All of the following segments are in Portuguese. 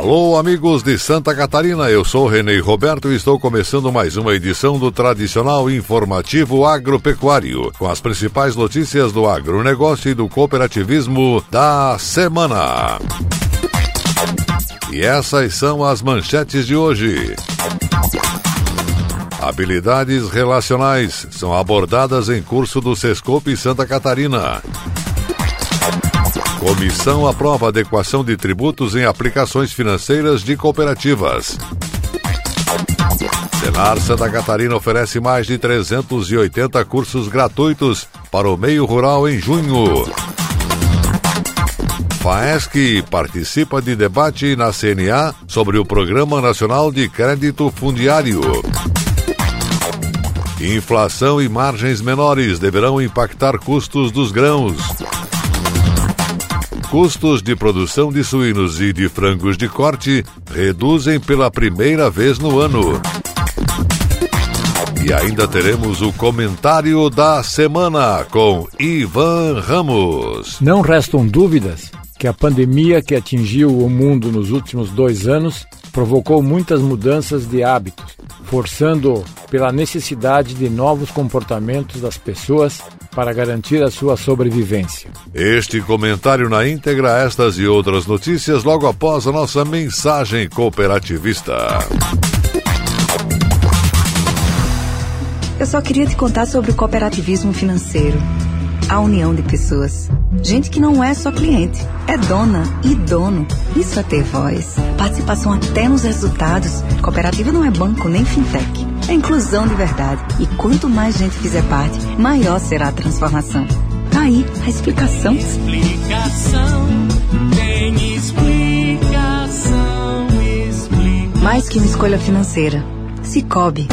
Alô, amigos de Santa Catarina, eu sou Renê Roberto e estou começando mais uma edição do tradicional informativo agropecuário, com as principais notícias do agronegócio e do cooperativismo da semana. E essas são as manchetes de hoje. Habilidades relacionais são abordadas em curso do Sescope Santa Catarina. Comissão aprova adequação de tributos em aplicações financeiras de cooperativas. Senar Santa Catarina oferece mais de 380 cursos gratuitos para o meio rural em junho. FAESC participa de debate na CNA sobre o Programa Nacional de Crédito Fundiário. Inflação e margens menores deverão impactar custos dos grãos. Custos de produção de suínos e de frangos de corte reduzem pela primeira vez no ano. E ainda teremos o comentário da semana com Ivan Ramos. Não restam dúvidas que a pandemia que atingiu o mundo nos últimos dois anos provocou muitas mudanças de hábitos, forçando pela necessidade de novos comportamentos das pessoas para garantir a sua sobrevivência. Este comentário na íntegra, estas e outras notícias logo após a nossa mensagem cooperativista. Eu só queria te contar sobre o cooperativismo financeiro. A união de pessoas. Gente que não é só cliente, é dona e dono. Isso é ter voz. Participação até nos resultados. Cooperativa não é banco nem fintech. É inclusão de verdade. E quanto mais gente fizer parte, maior será a transformação. Tá aí a explicação. Explicação, tem explicação, explica. Mais que uma escolha financeira. Cicobi.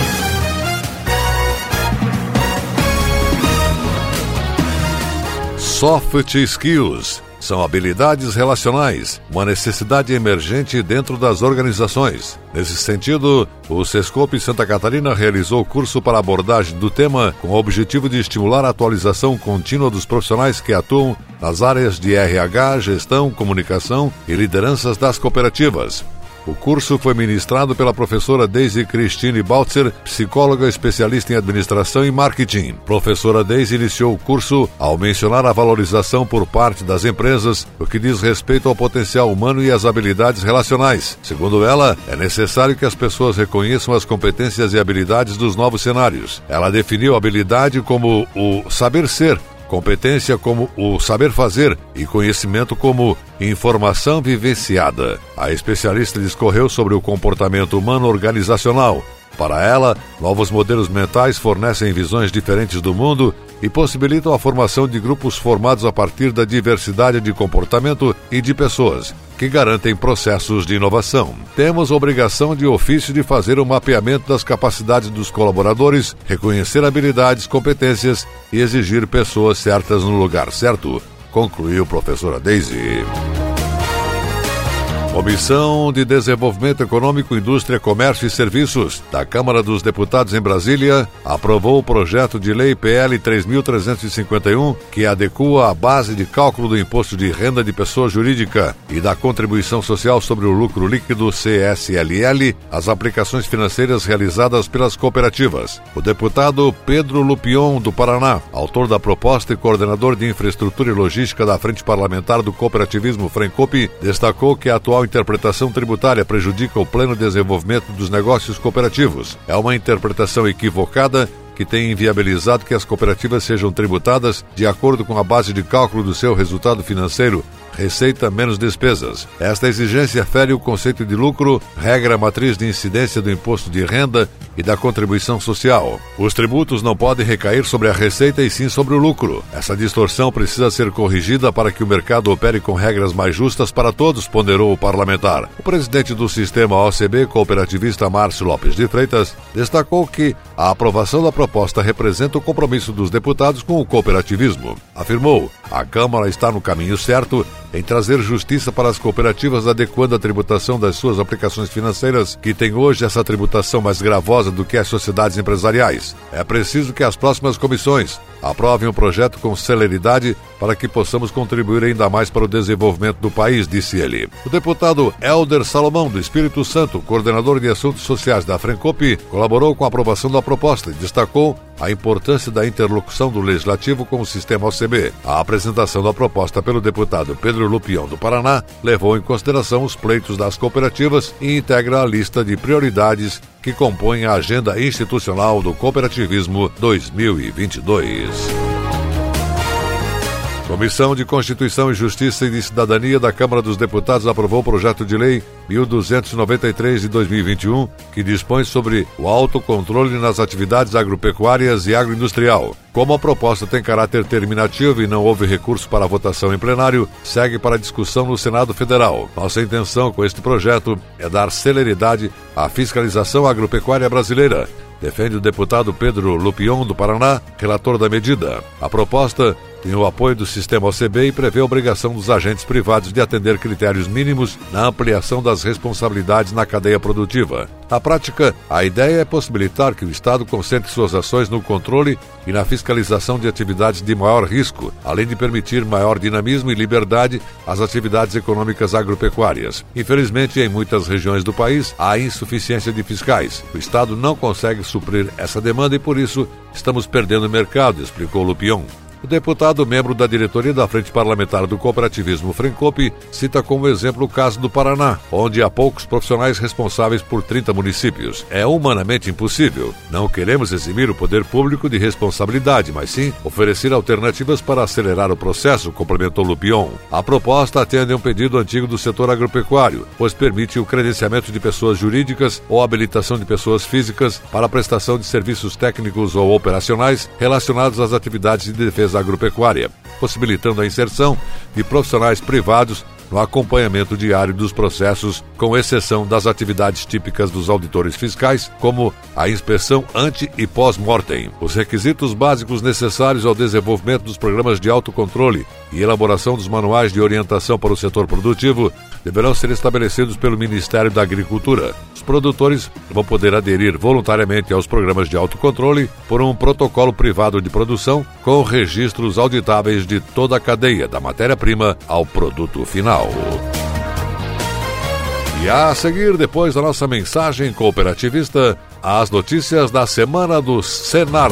Soft Skills são habilidades relacionais, uma necessidade emergente dentro das organizações. Nesse sentido, o Sescope Santa Catarina realizou curso para abordagem do tema com o objetivo de estimular a atualização contínua dos profissionais que atuam nas áreas de RH, gestão, comunicação e lideranças das cooperativas. O curso foi ministrado pela professora Daisy Christine Baltzer, psicóloga especialista em administração e marketing. Professora Daisy iniciou o curso ao mencionar a valorização por parte das empresas no que diz respeito ao potencial humano e às habilidades relacionais. Segundo ela, é necessário que as pessoas reconheçam as competências e habilidades dos novos cenários. Ela definiu habilidade como o saber ser, competência como o saber fazer e conhecimento como informação vivenciada. A especialista discorreu sobre o comportamento humano organizacional. Para ela, novos modelos mentais fornecem visões diferentes do mundo e possibilitam a formação de grupos formados a partir da diversidade de comportamento e de pessoas, que garantem processos de inovação. Temos obrigação de ofício de fazer o um mapeamento das capacidades dos colaboradores, reconhecer habilidades, competências e exigir pessoas certas no lugar certo, concluiu professora Daisy. Comissão de Desenvolvimento Econômico, Indústria, Comércio e Serviços da Câmara dos Deputados em Brasília aprovou o projeto de lei PL 3351, que adequa a base de cálculo do imposto de renda de pessoa jurídica e da contribuição social sobre o lucro líquido CSLL às aplicações financeiras realizadas pelas cooperativas. O deputado Pedro Lupion do Paraná, autor da proposta e coordenador de infraestrutura e logística da Frente Parlamentar do Cooperativismo Frencope, destacou que a atual interpretação tributária prejudica o pleno desenvolvimento dos negócios cooperativos. É uma interpretação equivocada que tem inviabilizado que as cooperativas sejam tributadas de acordo com a base de cálculo do seu resultado financeiro receita menos despesas. Esta exigência fere o conceito de lucro, regra matriz de incidência do imposto de renda e da contribuição social. Os tributos não podem recair sobre a receita e sim sobre o lucro. Essa distorção precisa ser corrigida para que o mercado opere com regras mais justas para todos, ponderou o parlamentar. O presidente do sistema OCB, cooperativista Márcio Lopes de Freitas, destacou que a aprovação da proposta representa o compromisso dos deputados com o cooperativismo. Afirmou: a Câmara está no caminho certo em trazer justiça para as cooperativas, adequando a tributação das suas aplicações financeiras, que tem hoje essa tributação mais gravosa do que as sociedades empresariais. É preciso que as próximas comissões aprovem o projeto com celeridade para que possamos contribuir ainda mais para o desenvolvimento do país, disse ele. O deputado Helder Salomão, do Espírito Santo, coordenador de assuntos sociais da Frencope, colaborou com a aprovação da proposta e destacou a importância da interlocução do Legislativo com o sistema OCB. A apresentação da proposta pelo deputado Pedro Lupião do Paraná levou em consideração os pleitos das cooperativas e integra a lista de prioridades que compõem a agenda institucional do cooperativismo 2022. Comissão de Constituição e Justiça e de Cidadania da Câmara dos Deputados aprovou o projeto de lei 1293 de 2021, que dispõe sobre o autocontrole nas atividades agropecuárias e agroindustrial. Como a proposta tem caráter terminativo e não houve recurso para votação em plenário, segue para discussão no Senado Federal. Nossa intenção com este projeto é dar celeridade à fiscalização agropecuária brasileira defende o deputado Pedro Lupion, do Paraná, relator da medida. A proposta tem o apoio do sistema OCB e prevê a obrigação dos agentes privados de atender critérios mínimos na ampliação das responsabilidades na cadeia produtiva. Na prática, a ideia é possibilitar que o Estado concentre suas ações no controle e na fiscalização de atividades de maior risco, além de permitir maior dinamismo e liberdade às atividades econômicas agropecuárias. Infelizmente, em muitas regiões do país, há insuficiência de fiscais. O Estado não consegue suprir essa demanda e, por isso, estamos perdendo mercado, explicou Lupion. O deputado, membro da diretoria da Frente Parlamentar do Cooperativismo Frencope, cita como exemplo o caso do Paraná, onde há poucos profissionais responsáveis por 30 municípios. É humanamente impossível. Não queremos eximir o poder público de responsabilidade, mas sim oferecer alternativas para acelerar o processo, complementou Lupion. A proposta atende a um pedido antigo do setor agropecuário, pois permite o credenciamento de pessoas jurídicas ou habilitação de pessoas físicas para a prestação de serviços técnicos ou operacionais relacionados às atividades de defesa defesa agropecuária, possibilitando a inserção de profissionais privados no acompanhamento diário dos processos, com exceção das atividades típicas dos auditores fiscais, como a inspeção ante e pós-mortem. Os requisitos básicos necessários ao desenvolvimento dos programas de autocontrole e elaboração dos manuais de orientação para o setor produtivo deverão ser estabelecidos pelo Ministério da Agricultura. Os produtores vão poder aderir voluntariamente aos programas de autocontrole por um protocolo privado de produção com registros auditáveis de toda a cadeia, da matéria-prima ao produto final. E a seguir, depois da nossa mensagem cooperativista, as notícias da semana do Senar.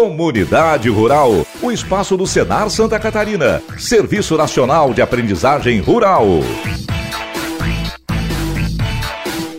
Comunidade Rural, o espaço do Senar Santa Catarina, Serviço Nacional de Aprendizagem Rural.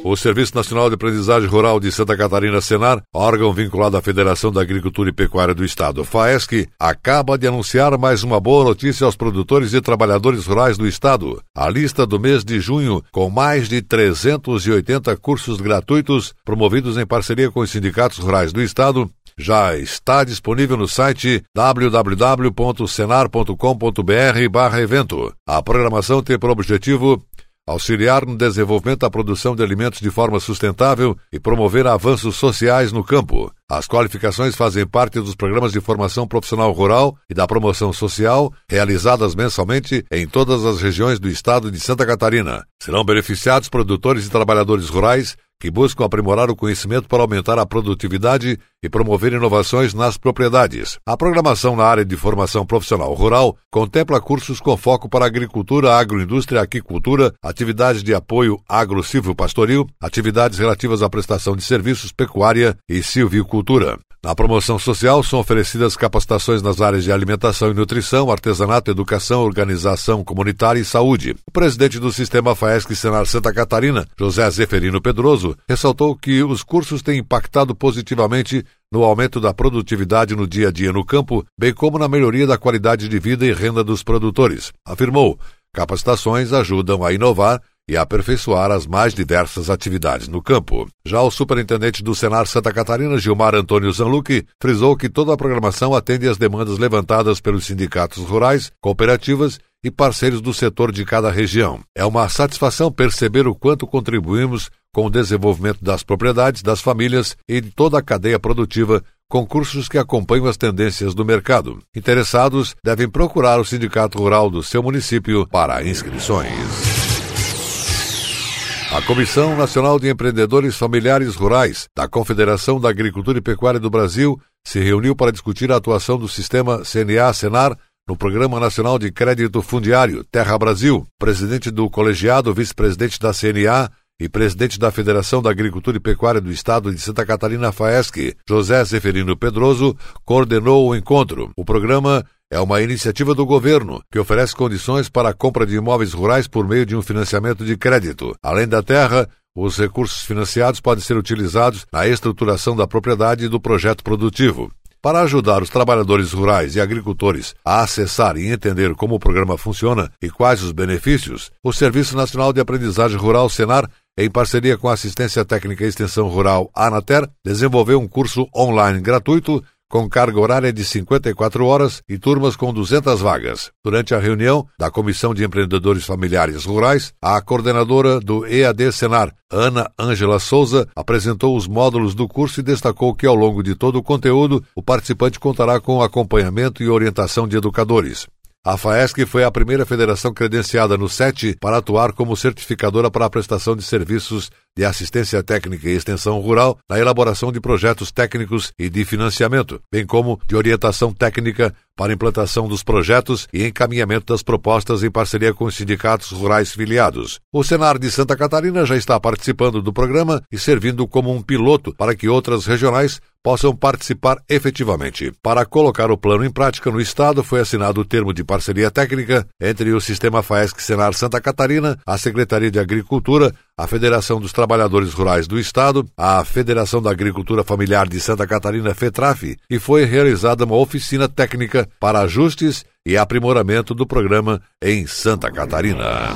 O Serviço Nacional de Aprendizagem Rural de Santa Catarina, Senar, órgão vinculado à Federação da Agricultura e Pecuária do Estado, FAESC, acaba de anunciar mais uma boa notícia aos produtores e trabalhadores rurais do Estado. A lista do mês de junho, com mais de 380 cursos gratuitos promovidos em parceria com os sindicatos rurais do Estado, já está disponível no site www.senar.com.br/evento. A programação tem por objetivo auxiliar no desenvolvimento da produção de alimentos de forma sustentável e promover avanços sociais no campo. As qualificações fazem parte dos programas de formação profissional rural e da promoção social realizadas mensalmente em todas as regiões do estado de Santa Catarina. Serão beneficiados produtores e trabalhadores rurais que buscam aprimorar o conhecimento para aumentar a produtividade e promover inovações nas propriedades. A programação na área de formação profissional rural contempla cursos com foco para agricultura, agroindústria, aquicultura, atividades de apoio agro-silvio-pastoril, atividades relativas à prestação de serviços, pecuária e silvicultura. Na promoção social são oferecidas capacitações nas áreas de alimentação e nutrição, artesanato, educação, organização comunitária e saúde. O presidente do sistema FAESC Senar Santa Catarina, José Zeferino Pedroso, ressaltou que os cursos têm impactado positivamente no aumento da produtividade no dia a dia no campo, bem como na melhoria da qualidade de vida e renda dos produtores. Afirmou: capacitações ajudam a inovar e aperfeiçoar as mais diversas atividades no campo. Já o superintendente do Senar Santa Catarina, Gilmar Antônio Zanluque, frisou que toda a programação atende às demandas levantadas pelos sindicatos rurais, cooperativas e parceiros do setor de cada região. É uma satisfação perceber o quanto contribuímos com o desenvolvimento das propriedades, das famílias e de toda a cadeia produtiva concursos que acompanham as tendências do mercado. Interessados devem procurar o sindicato rural do seu município para inscrições. A Comissão Nacional de Empreendedores Familiares Rurais da Confederação da Agricultura e Pecuária do Brasil se reuniu para discutir a atuação do sistema CNA-Senar no Programa Nacional de Crédito Fundiário Terra Brasil. Presidente do colegiado, vice-presidente da CNA e presidente da Federação da Agricultura e Pecuária do Estado de Santa Catarina FAESC, José Zeferino Pedroso, coordenou o encontro. O programa é uma iniciativa do governo que oferece condições para a compra de imóveis rurais por meio de um financiamento de crédito. Além da terra, os recursos financiados podem ser utilizados na estruturação da propriedade e do projeto produtivo. Para ajudar os trabalhadores rurais e agricultores a acessar e entender como o programa funciona e quais os benefícios, o Serviço Nacional de Aprendizagem Rural Senar, em parceria com a Assistência Técnica e Extensão Rural Anater, desenvolveu um curso online gratuito com carga horária de 54 horas e turmas com 200 vagas. Durante a reunião da Comissão de Empreendedores Familiares Rurais, a coordenadora do EAD Senar, Ana Ângela Souza, apresentou os módulos do curso e destacou que ao longo de todo o conteúdo, o participante contará com acompanhamento e orientação de educadores. A FAESC foi a primeira federação credenciada no SET para atuar como certificadora para a prestação de serviços de assistência técnica e extensão rural na elaboração de projetos técnicos e de financiamento, bem como de orientação técnica para implantação dos projetos e encaminhamento das propostas em parceria com os sindicatos rurais filiados. O Senar de Santa Catarina já está participando do programa e servindo como um piloto para que outras regionais possam participar efetivamente. Para colocar o plano em prática no Estado, foi assinado o termo de parceria técnica entre o Sistema FAESC Senar Santa Catarina, a Secretaria de Agricultura, a Federação dos Trabalhadores Rurais do Estado, a Federação da Agricultura Familiar de Santa Catarina, FETRAF, e foi realizada uma oficina técnica para ajustes e aprimoramento do programa em Santa Catarina.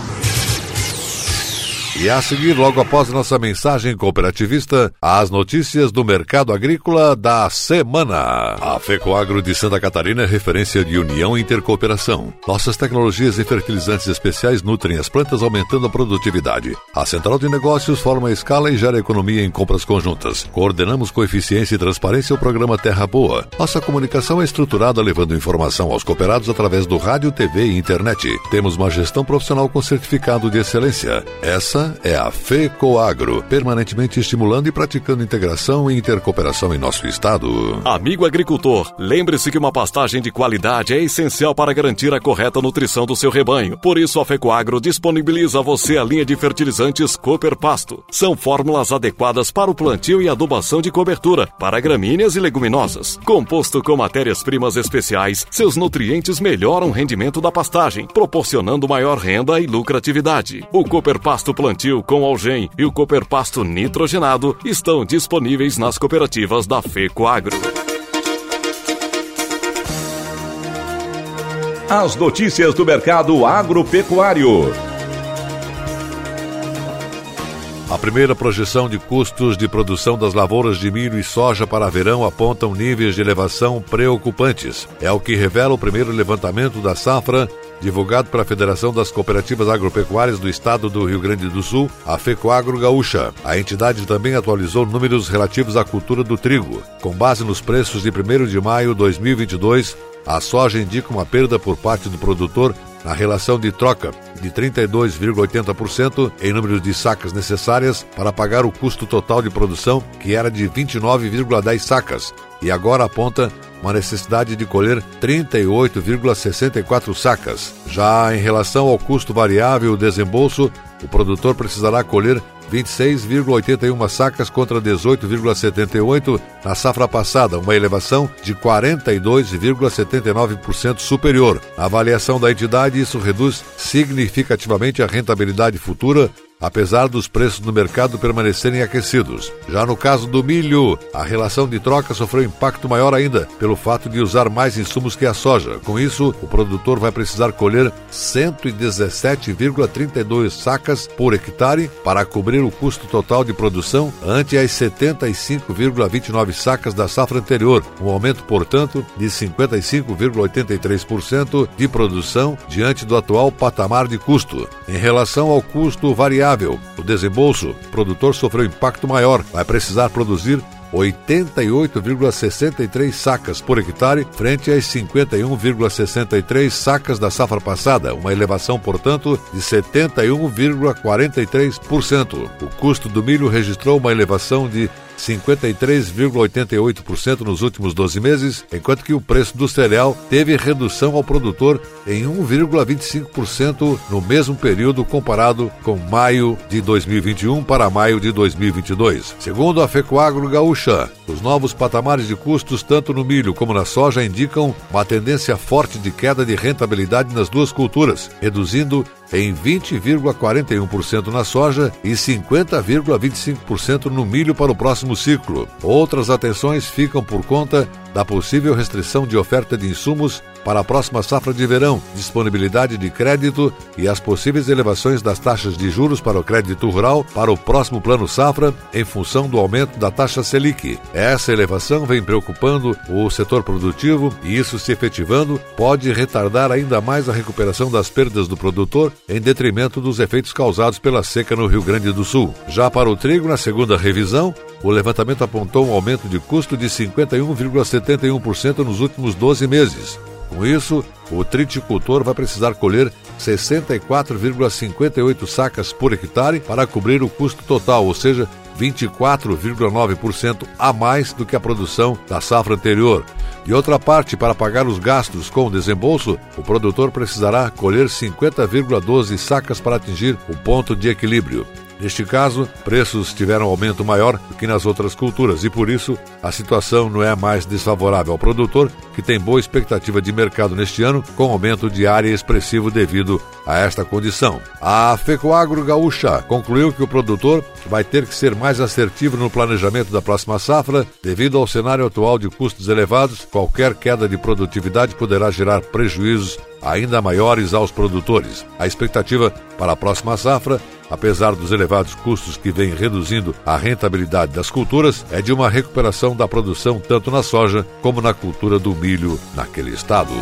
E a seguir, logo após nossa mensagem cooperativista, as notícias do mercado agrícola da semana. A FECOAGRO de Santa Catarina é referência de união e intercooperação. Nossas tecnologias e fertilizantes especiais nutrem as plantas, aumentando a produtividade. A central de negócios forma escala e gera economia em compras conjuntas. Coordenamos com eficiência e transparência o programa Terra Boa. Nossa comunicação é estruturada levando informação aos cooperados através do rádio, TV e internet. Temos uma gestão profissional com certificado de excelência. Essa é a FECOAGRO, permanentemente estimulando e praticando integração e intercooperação em nosso estado. Amigo agricultor, lembre-se que uma pastagem de qualidade é essencial para garantir a correta nutrição do seu rebanho. Por isso, a FECOAGRO disponibiliza a você a linha de fertilizantes Cooper Pasto. São fórmulas adequadas para o plantio e adubação de cobertura, para gramíneas e leguminosas. Composto com matérias-primas especiais, seus nutrientes melhoram o rendimento da pastagem, proporcionando maior renda e lucratividade. O Cooper Pasto Plantio plantio com algem e o Cooperpasto nitrogenado estão disponíveis nas cooperativas da FECOAGRO. As notícias do mercado agropecuário. A primeira projeção de custos de produção das lavouras de milho e soja para verão apontam níveis de elevação preocupantes. É o que revela o primeiro levantamento da safra divulgado pela Federação das Cooperativas Agropecuárias do Estado do Rio Grande do Sul, a FECOAGRO Gaúcha. A entidade também atualizou números relativos à cultura do trigo. Com base nos preços de 1 de maio de 2022, a soja indica uma perda por parte do produtor na relação de troca de 32,80% em número de sacas necessárias para pagar o custo total de produção, que era de 29,10 sacas, e agora aponta uma necessidade de colher 38,64 sacas. Já em relação ao custo variável desembolso, o produtor precisará colher 26,81 sacas contra 18,78 na safra passada, uma elevação de 42,79% superior. Na avaliação da entidade, isso reduz significativamente a rentabilidade futura apesar dos preços no mercado permanecerem aquecidos. Já no caso do milho, a relação de troca sofreu impacto maior ainda pelo fato de usar mais insumos que a soja. Com isso, o produtor vai precisar colher 117,32 sacas por hectare para cobrir o custo total de produção ante as 75,29 sacas da safra anterior, um aumento, portanto, de 55,83% de produção diante do atual patamar de custo. Em relação ao custo variável variável. O desembolso, o produtor sofreu impacto maior, vai precisar produzir 88,63 sacas por hectare, frente às 51,63 sacas da safra passada, uma elevação, portanto, de 71,43%. O custo do milho registrou uma elevação de 53,88% nos últimos 12 meses, enquanto que o preço do cereal teve redução ao produtor em 1,25% no mesmo período comparado com maio de 2021 para maio de 2022. Segundo a Fecoagro Gaúcha, os novos patamares de custos tanto no milho como na soja indicam uma tendência forte de queda de rentabilidade nas duas culturas, reduzindo em 20,41% na soja e 50,25% no milho para o próximo ciclo. Outras atenções ficam por conta da possível restrição de oferta de insumos para a próxima safra de verão, disponibilidade de crédito e as possíveis elevações das taxas de juros para o crédito rural para o próximo plano safra em função do aumento da taxa Selic. Essa elevação vem preocupando o setor produtivo e isso se efetivando pode retardar ainda mais a recuperação das perdas do produtor em detrimento dos efeitos causados pela seca no Rio Grande do Sul. Já para o trigo, na segunda revisão, o levantamento apontou um aumento de custo de 51,71% nos últimos 12 meses. Com isso, o triticultor vai precisar colher 64,58 sacas por hectare para cobrir o custo total, ou seja, 24,9% a mais do que a produção da safra anterior. De outra parte, para pagar os gastos com o desembolso, o produtor precisará colher 50,12 sacas para atingir o ponto de equilíbrio. Neste caso, preços tiveram aumento maior do que nas outras culturas e por isso a situação não é mais desfavorável ao produtor, que tem boa expectativa de mercado neste ano, com aumento de área expressivo devido a esta condição. A Fecoagro Gaúcha concluiu que o produtor vai ter que ser mais assertivo no planejamento da próxima safra, devido ao cenário atual de custos elevados, qualquer queda de produtividade poderá gerar prejuízos ainda maiores aos produtores. A expectativa para a próxima safra apesar dos elevados custos que vêm reduzindo a rentabilidade das culturas, é de uma recuperação da produção tanto na soja como na cultura do milho naquele estado.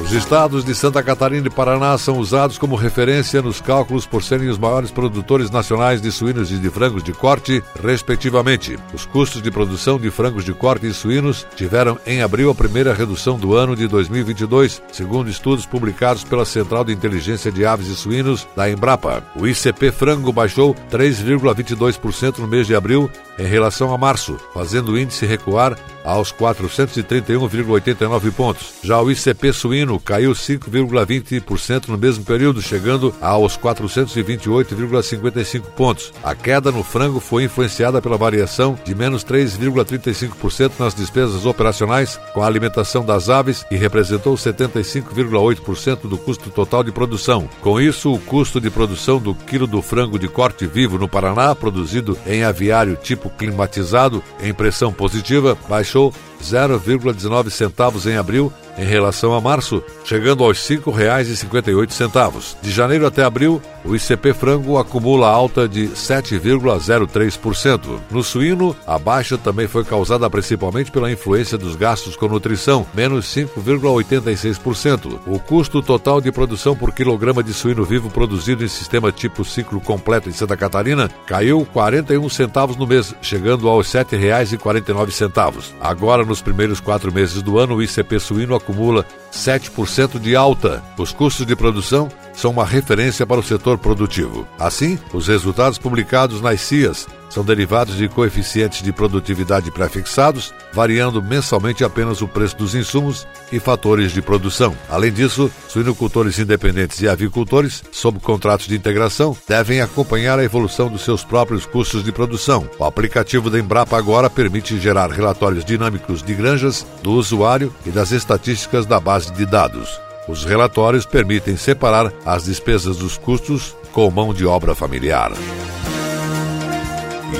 Os estados de Santa Catarina e Paraná são usados como referência nos cálculos por serem os maiores produtores nacionais de suínos e de frangos de corte, respectivamente. Os custos de produção de frangos de corte e suínos tiveram em abril a primeira redução do ano de 2022, segundo estudos publicados pela Central de Inteligência de Aves e Suínos da Embrapa. O ICP frango baixou 3,22% no mês de abril em relação a março, fazendo o índice recuar aos 431,89 pontos. Já o ICP suíno caiu 5,20% no mesmo período, chegando aos 428,55 pontos. A queda no frango foi influenciada pela variação de menos 3,35% nas despesas operacionais com a alimentação das aves e representou 75,8% do custo total de produção. Com isso, o custo de produção do quilo do frango de corte vivo no Paraná, produzido em aviário tipo climatizado, em pressão positiva, baixou 0,19 centavos em abril em relação a março, chegando aos R$ 5,58. De janeiro até abril, o ICP frango acumula alta de 7,03%. No suíno, a baixa também foi causada principalmente pela influência dos gastos com nutrição, menos 5,86%. O custo total de produção por quilograma de suíno vivo produzido em sistema tipo ciclo completo em Santa Catarina caiu 41 centavos no mês, chegando aos R$ 7,49. Agora, nos primeiros quatro meses do ano, o ICP suíno acumula 7% de alta. Os custos de produção são uma referência para o setor produtivo. Assim, os resultados publicados nas CIAs são derivados de coeficientes de produtividade prefixados, variando mensalmente apenas o preço dos insumos e fatores de produção. Além disso, suinocultores independentes e avicultores, sob contratos de integração, devem acompanhar a evolução dos seus próprios custos de produção. O aplicativo da Embrapa agora permite gerar relatórios dinâmicos de granjas, do usuário e das estatísticas da base de dados. Os relatórios permitem separar as despesas dos custos com mão de obra familiar.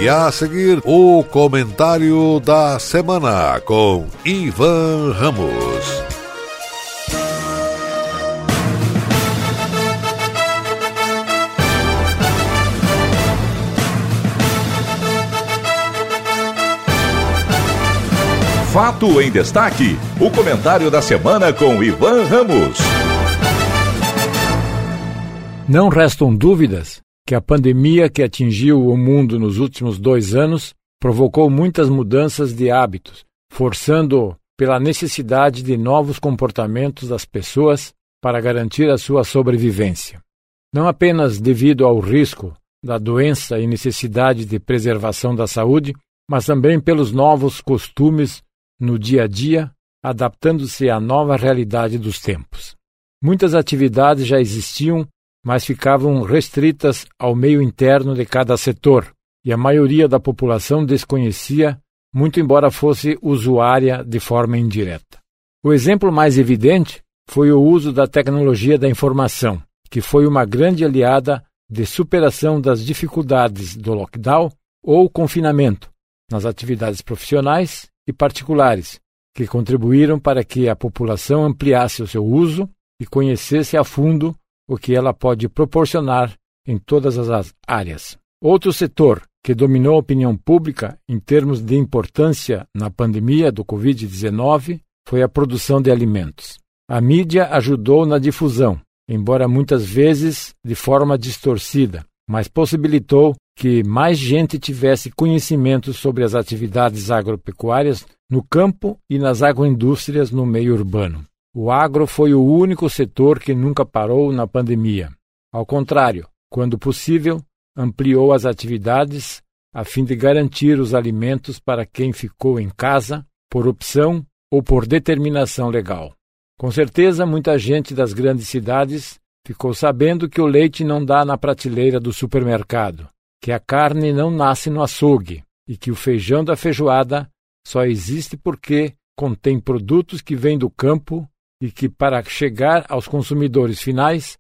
E a seguir, o comentário da semana com Ivan Ramos. Fato em Destaque. O comentário da semana com Ivan Ramos. Não restam dúvidas que a pandemia que atingiu o mundo nos últimos dois anos provocou muitas mudanças de hábitos, forçando pela necessidade de novos comportamentos das pessoas para garantir a sua sobrevivência. Não apenas devido ao risco da doença e necessidade de preservação da saúde, mas também pelos novos costumes no dia a dia, adaptando-se à nova realidade dos tempos. Muitas atividades já existiam, mas ficavam restritas ao meio interno de cada setor, e a maioria da população desconhecia, muito embora fosse usuária de forma indireta. O exemplo mais evidente foi o uso da tecnologia da informação, que foi uma grande aliada de superação das dificuldades do lockdown ou confinamento nas atividades profissionais e particulares, que contribuíram para que a população ampliasse o seu uso e conhecesse a fundo o que ela pode proporcionar em todas as áreas. Outro setor que dominou a opinião pública em termos de importância na pandemia do Covid-19 foi a produção de alimentos. A mídia ajudou na difusão, embora muitas vezes de forma distorcida, mas possibilitou que mais gente tivesse conhecimento sobre as atividades agropecuárias no campo e nas agroindústrias no meio urbano. O agro foi o único setor que nunca parou na pandemia. Ao contrário, quando possível, ampliou as atividades a fim de garantir os alimentos para quem ficou em casa por opção ou por determinação legal. Com certeza, muita gente das grandes cidades ficou sabendo que o leite não dá na prateleira do supermercado que a carne não nasce no açougue e que o feijão da feijoada só existe porque contém produtos que vêm do campo e que, para chegar aos consumidores finais,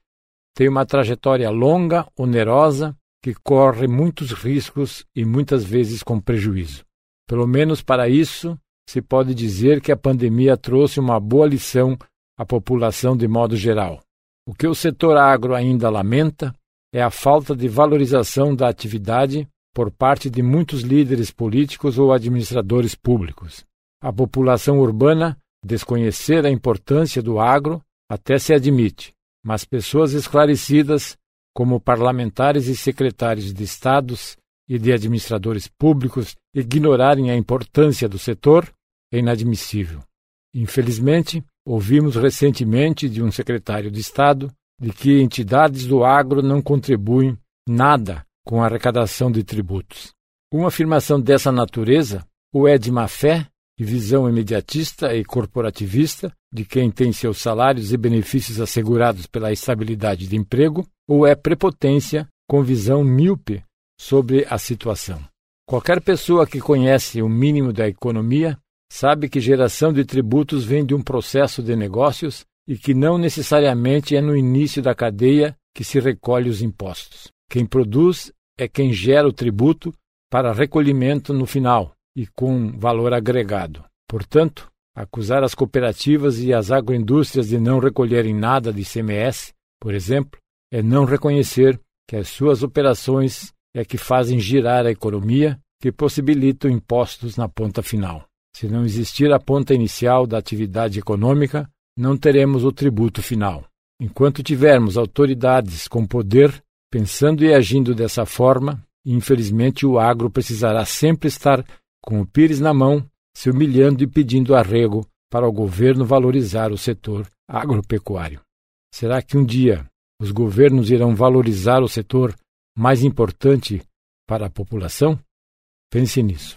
tem uma trajetória longa, onerosa, que corre muitos riscos e muitas vezes com prejuízo. Pelo menos para isso, se pode dizer que a pandemia trouxe uma boa lição a população de modo geral. O que o setor agro ainda lamenta é a falta de valorização da atividade por parte de muitos líderes políticos ou administradores públicos. A população urbana desconhecer a importância do agro até se admite, mas pessoas esclarecidas, como parlamentares e secretários de estados e de administradores públicos, ignorarem a importância do setor é inadmissível. Infelizmente, ouvimos recentemente de um secretário de Estado de que entidades do agro não contribuem nada com a arrecadação de tributos. Uma afirmação dessa natureza ou é de má fé e visão imediatista e corporativista de quem tem seus salários e benefícios assegurados pela estabilidade de emprego, ou é prepotência com visão míope sobre a situação. Qualquer pessoa que conhece o mínimo da economia sabe que geração de tributos vem de um processo de negócios e que não necessariamente é no início da cadeia que se recolhe os impostos. Quem produz é quem gera o tributo para recolhimento no final e com valor agregado. Portanto, acusar as cooperativas e as agroindústrias de não recolherem nada de ICMS, por exemplo, é não reconhecer que as suas operações é que fazem girar a economia, que possibilitam impostos na ponta final. Se não existir a ponta inicial da atividade econômica, não teremos o tributo final. Enquanto tivermos autoridades com poder pensando e agindo dessa forma, infelizmente o agro precisará sempre estar com o pires na mão, se humilhando e pedindo arrego para o governo valorizar o setor agropecuário. Será que um dia os governos irão valorizar o setor mais importante para a população? Pense nisso.